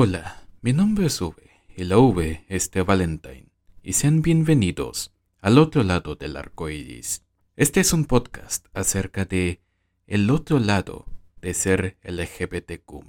Hola, mi nombre es V y la V es de Valentine y sean bienvenidos al otro lado del arco iris. Este es un podcast acerca de el otro lado de ser LGBTQ.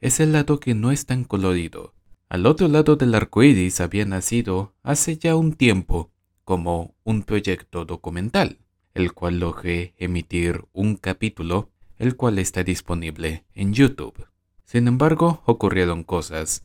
Es el lado que no es tan colorido. Al otro lado del arco iris había nacido hace ya un tiempo como un proyecto documental, el cual logré emitir un capítulo, el cual está disponible en YouTube. Sin embargo, ocurrieron cosas.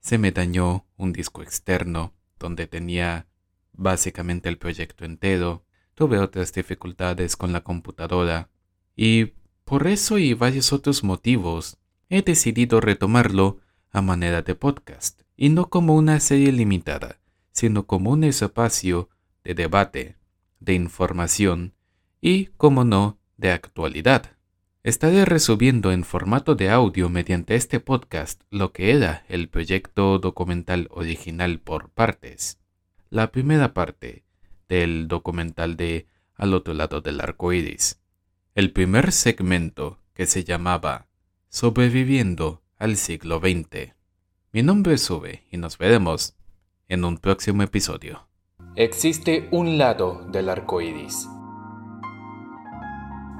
Se me dañó un disco externo donde tenía básicamente el proyecto entero. Tuve otras dificultades con la computadora. Y por eso y varios otros motivos, he decidido retomarlo a manera de podcast, y no como una serie limitada, sino como un espacio de debate, de información y, como no, de actualidad. Estaré resubiendo en formato de audio mediante este podcast lo que era el proyecto documental original por partes. La primera parte del documental de Al otro lado del arco iris. El primer segmento que se llamaba Sobreviviendo al siglo XX. Mi nombre es Sube y nos veremos en un próximo episodio. Existe un lado del arco iris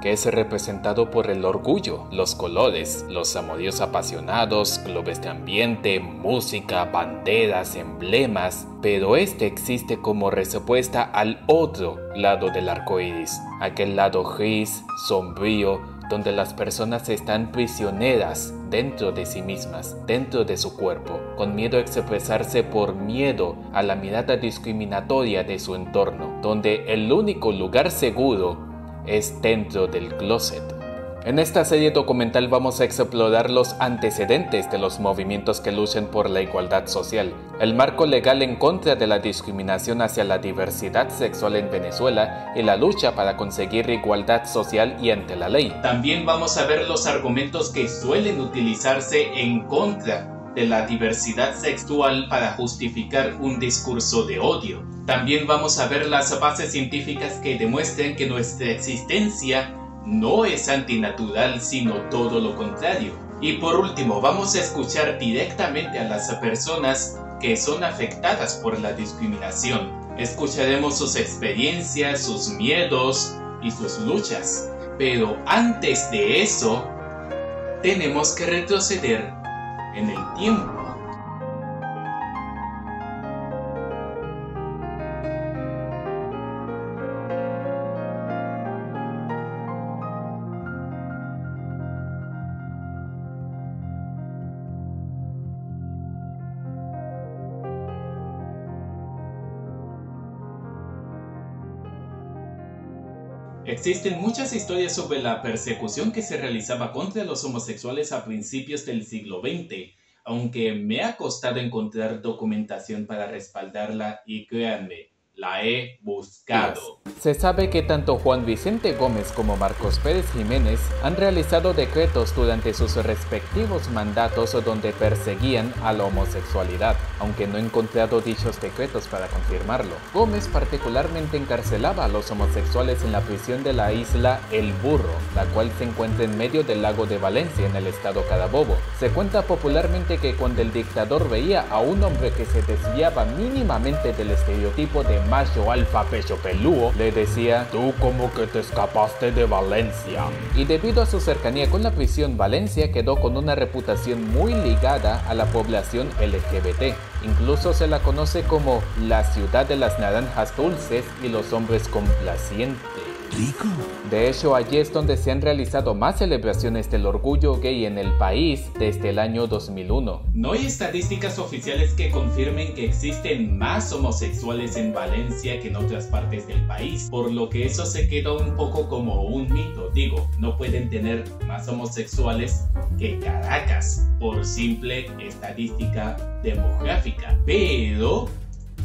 que es representado por el orgullo, los colores, los amoríos apasionados, clubes de ambiente, música, banderas, emblemas, pero este existe como respuesta al otro lado del arco iris, aquel lado gris, sombrío, donde las personas están prisioneras dentro de sí mismas, dentro de su cuerpo, con miedo a expresarse por miedo a la mirada discriminatoria de su entorno, donde el único lugar seguro es dentro del closet. En esta serie documental vamos a explorar los antecedentes de los movimientos que luchan por la igualdad social, el marco legal en contra de la discriminación hacia la diversidad sexual en Venezuela y la lucha para conseguir igualdad social y ante la ley. También vamos a ver los argumentos que suelen utilizarse en contra de la diversidad sexual para justificar un discurso de odio. También vamos a ver las bases científicas que demuestran que nuestra existencia no es antinatural, sino todo lo contrario. Y por último, vamos a escuchar directamente a las personas que son afectadas por la discriminación. Escucharemos sus experiencias, sus miedos y sus luchas. Pero antes de eso, tenemos que retroceder en el tiempo. Existen muchas historias sobre la persecución que se realizaba contra los homosexuales a principios del siglo XX, aunque me ha costado encontrar documentación para respaldarla y créanme, la he buscado. Se sabe que tanto Juan Vicente Gómez como Marcos Pérez Jiménez han realizado decretos durante sus respectivos mandatos donde perseguían a la homosexualidad, aunque no he encontrado dichos decretos para confirmarlo. Gómez particularmente encarcelaba a los homosexuales en la prisión de la isla El Burro, la cual se encuentra en medio del lago de Valencia en el estado Carabobo. Se cuenta popularmente que cuando el dictador veía a un hombre que se desviaba mínimamente del estereotipo de macho alfa pecho le decía, tú como que te escapaste de Valencia. Y debido a su cercanía con la prisión, Valencia quedó con una reputación muy ligada a la población LGBT. Incluso se la conoce como la ciudad de las naranjas dulces y los hombres complacientes. De hecho, allí es donde se han realizado más celebraciones del orgullo gay en el país desde el año 2001. No hay estadísticas oficiales que confirmen que existen más homosexuales en Valencia que en otras partes del país, por lo que eso se queda un poco como un mito. Digo, no pueden tener más homosexuales que Caracas por simple estadística demográfica. Pero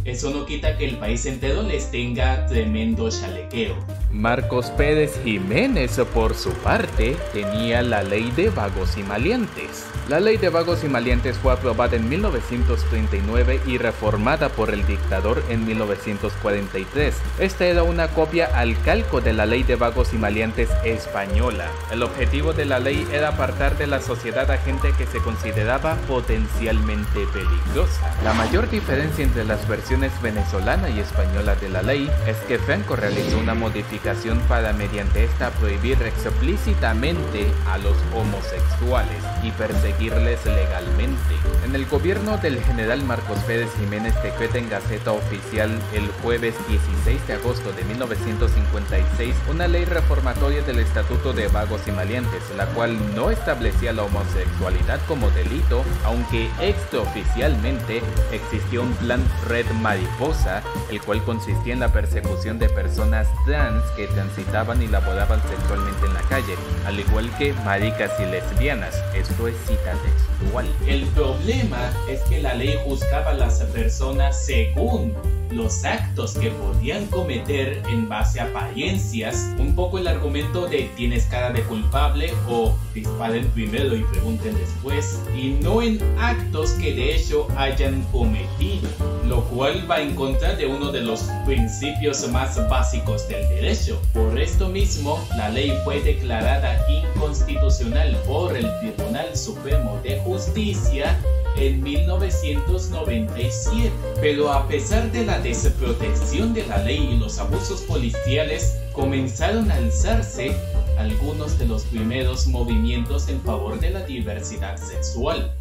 eso no quita que el país entero les tenga tremendo chalequeo. Marcos Pérez Jiménez, por su parte, tenía la ley de vagos y malientes. La ley de vagos y malientes fue aprobada en 1939 y reformada por el dictador en 1943. Esta era una copia al calco de la ley de vagos y malientes española. El objetivo de la ley era apartar de la sociedad a gente que se consideraba potencialmente peligrosa. La mayor diferencia entre las versiones venezolana y española de la ley es que Franco realizó una modificación para mediante esta prohibir explícitamente a los homosexuales y perseguirles legalmente. En el gobierno del general Marcos Pérez Jiménez decreta en Gaceta Oficial el jueves 16 de agosto de 1956 una ley reformatoria del Estatuto de Vagos y Malientes, la cual no establecía la homosexualidad como delito, aunque extraoficialmente existía un plan Red Mariposa, el cual consistía en la persecución de personas trans que transitaban y laboraban sexualmente en la calle, al igual que maricas y lesbianas. Esto es cita textual. El problema es que la ley juzgaba a las personas según los actos que podían cometer en base a apariencias, un poco el argumento de tienes cara de culpable o disparen primero y pregunten después, y no en actos que de hecho hayan cometido, lo cual va en contra de uno de los principios más básicos del derecho. Por esto mismo, la ley fue declarada inconstitucional por el Tribunal Supremo de Justicia en 1997. Pero a pesar de la desprotección de la ley y los abusos policiales, comenzaron a alzarse algunos de los primeros movimientos en favor de la diversidad sexual.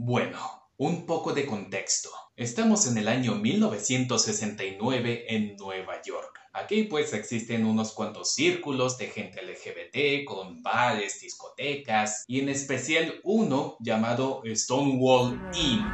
Bueno, un poco de contexto. Estamos en el año 1969 en Nueva York. Aquí pues existen unos cuantos círculos de gente LGBT con bares, discotecas y en especial uno llamado Stonewall Inn.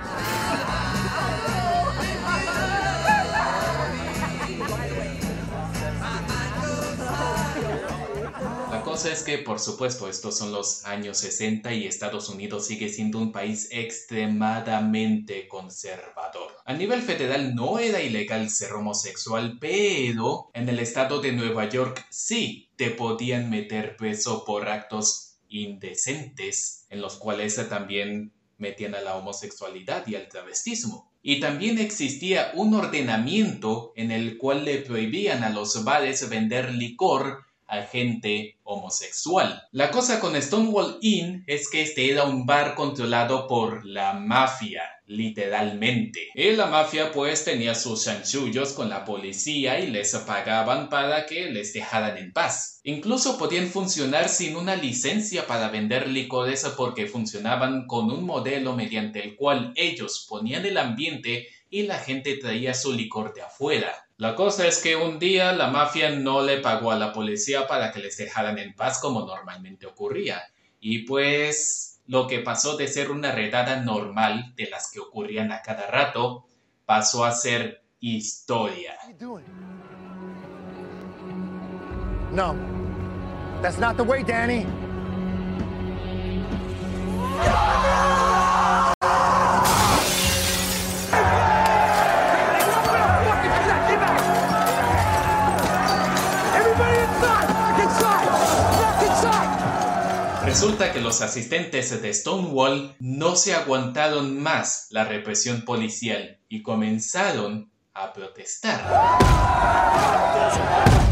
Es que, por supuesto, estos son los años 60 y Estados Unidos sigue siendo un país extremadamente conservador. A nivel federal no era ilegal ser homosexual, pero en el estado de Nueva York sí te podían meter preso por actos indecentes, en los cuales también metían a la homosexualidad y al travestismo. Y también existía un ordenamiento en el cual le prohibían a los bares vender licor a gente homosexual. La cosa con Stonewall Inn es que este era un bar controlado por la mafia, literalmente. Y la mafia pues tenía sus chanchullos con la policía y les pagaban para que les dejaran en paz. Incluso podían funcionar sin una licencia para vender licores porque funcionaban con un modelo mediante el cual ellos ponían el ambiente y la gente traía su licor de afuera. La cosa es que un día la mafia no le pagó a la policía para que les dejaran en paz como normalmente ocurría. Y pues lo que pasó de ser una redada normal de las que ocurrían a cada rato pasó a ser historia. No, that's not the way, Danny. Resulta que los asistentes de Stonewall no se aguantaron más la represión policial y comenzaron a protestar.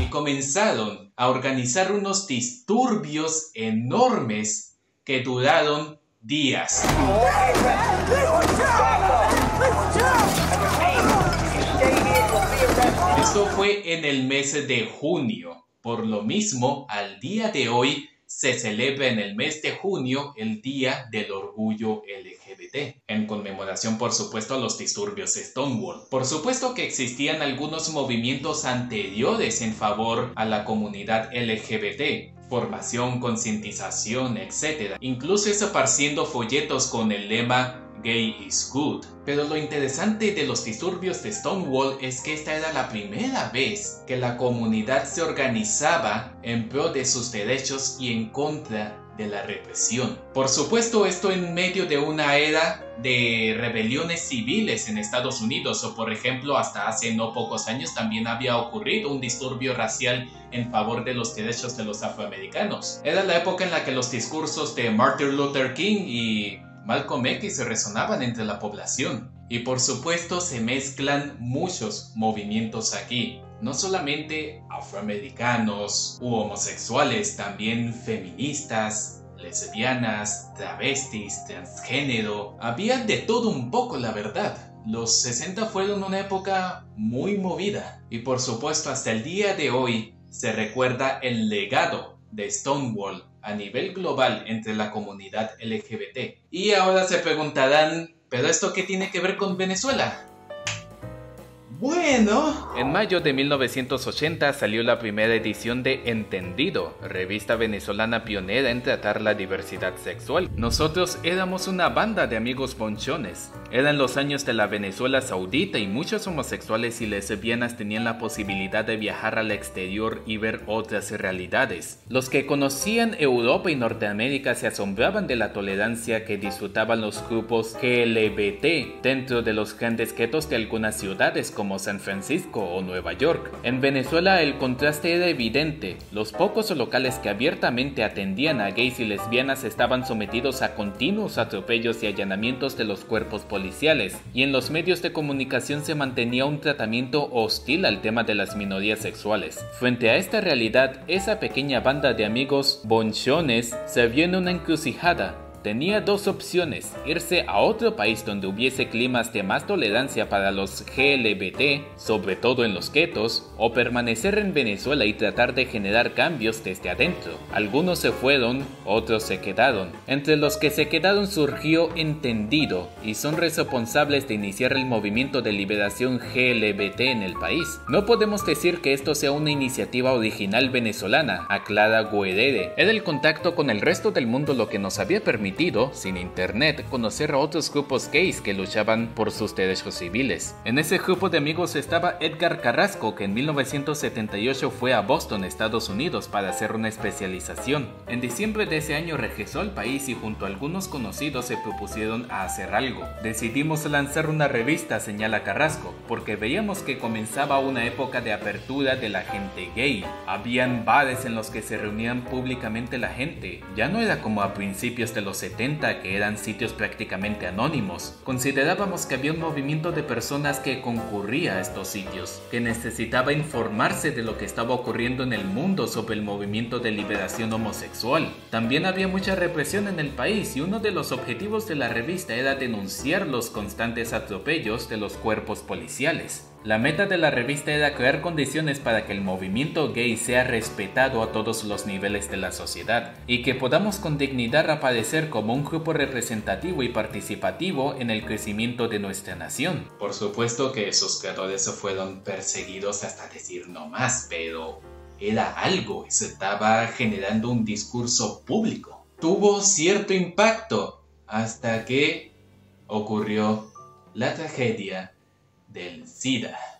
Y comenzaron a organizar unos disturbios enormes que duraron días. Esto fue en el mes de junio. Por lo mismo, al día de hoy se celebra en el mes de junio el Día del Orgullo LGBT, en conmemoración por supuesto a los disturbios Stonewall. Por supuesto que existían algunos movimientos anteriores en favor a la comunidad LGBT, formación, concientización, etc. Incluso esparciendo folletos con el lema Gay is Good. Pero lo interesante de los disturbios de Stonewall es que esta era la primera vez que la comunidad se organizaba en pro de sus derechos y en contra de la represión. Por supuesto, esto en medio de una era de rebeliones civiles en Estados Unidos, o por ejemplo, hasta hace no pocos años también había ocurrido un disturbio racial en favor de los derechos de los afroamericanos. Era la época en la que los discursos de Martin Luther King y Malcolm X se resonaban entre la población. Y por supuesto se mezclan muchos movimientos aquí no solamente afroamericanos u homosexuales, también feministas, lesbianas, travestis, transgénero. Había de todo un poco, la verdad. Los 60 fueron una época muy movida y por supuesto hasta el día de hoy se recuerda el legado de Stonewall a nivel global entre la comunidad LGBT. Y ahora se preguntarán, ¿pero esto qué tiene que ver con Venezuela? Bueno. En mayo de 1980 salió la primera edición de Entendido, revista venezolana pionera en tratar la diversidad sexual. Nosotros éramos una banda de amigos bonchones. Eran los años de la Venezuela saudita y muchos homosexuales y lesbianas tenían la posibilidad de viajar al exterior y ver otras realidades. Los que conocían Europa y Norteamérica se asombraban de la tolerancia que disfrutaban los grupos GLBT dentro de los grandes guetos de algunas ciudades como San Francisco o Nueva York. En Venezuela el contraste era evidente. Los pocos locales que abiertamente atendían a gays y lesbianas estaban sometidos a continuos atropellos y allanamientos de los cuerpos policiales, y en los medios de comunicación se mantenía un tratamiento hostil al tema de las minorías sexuales. Frente a esta realidad, esa pequeña banda de amigos bonchones se vio en una encrucijada tenía dos opciones, irse a otro país donde hubiese climas de más tolerancia para los GLBT, sobre todo en los guetos, o permanecer en Venezuela y tratar de generar cambios desde adentro. Algunos se fueron, otros se quedaron. Entre los que se quedaron surgió Entendido y son responsables de iniciar el movimiento de liberación GLBT en el país. No podemos decir que esto sea una iniciativa original venezolana, aclara Guerrere. Era el contacto con el resto del mundo lo que nos había permitido sin internet, conocer a otros grupos gays que luchaban por sus derechos civiles. En ese grupo de amigos estaba Edgar Carrasco, que en 1978 fue a Boston, Estados Unidos, para hacer una especialización. En diciembre de ese año regresó al país y junto a algunos conocidos se propusieron a hacer algo. Decidimos lanzar una revista, señala Carrasco, porque veíamos que comenzaba una época de apertura de la gente gay. Habían bares en los que se reunían públicamente la gente. Ya no era como a principios de los 70 que eran sitios prácticamente anónimos, considerábamos que había un movimiento de personas que concurría a estos sitios, que necesitaba informarse de lo que estaba ocurriendo en el mundo sobre el movimiento de liberación homosexual. También había mucha represión en el país y uno de los objetivos de la revista era denunciar los constantes atropellos de los cuerpos policiales. La meta de la revista era crear condiciones para que el movimiento gay sea respetado a todos los niveles de la sociedad y que podamos con dignidad aparecer como un grupo representativo y participativo en el crecimiento de nuestra nación. Por supuesto que sus creadores fueron perseguidos hasta decir no más, pero era algo, se estaba generando un discurso público. Tuvo cierto impacto hasta que ocurrió la tragedia del SIDA.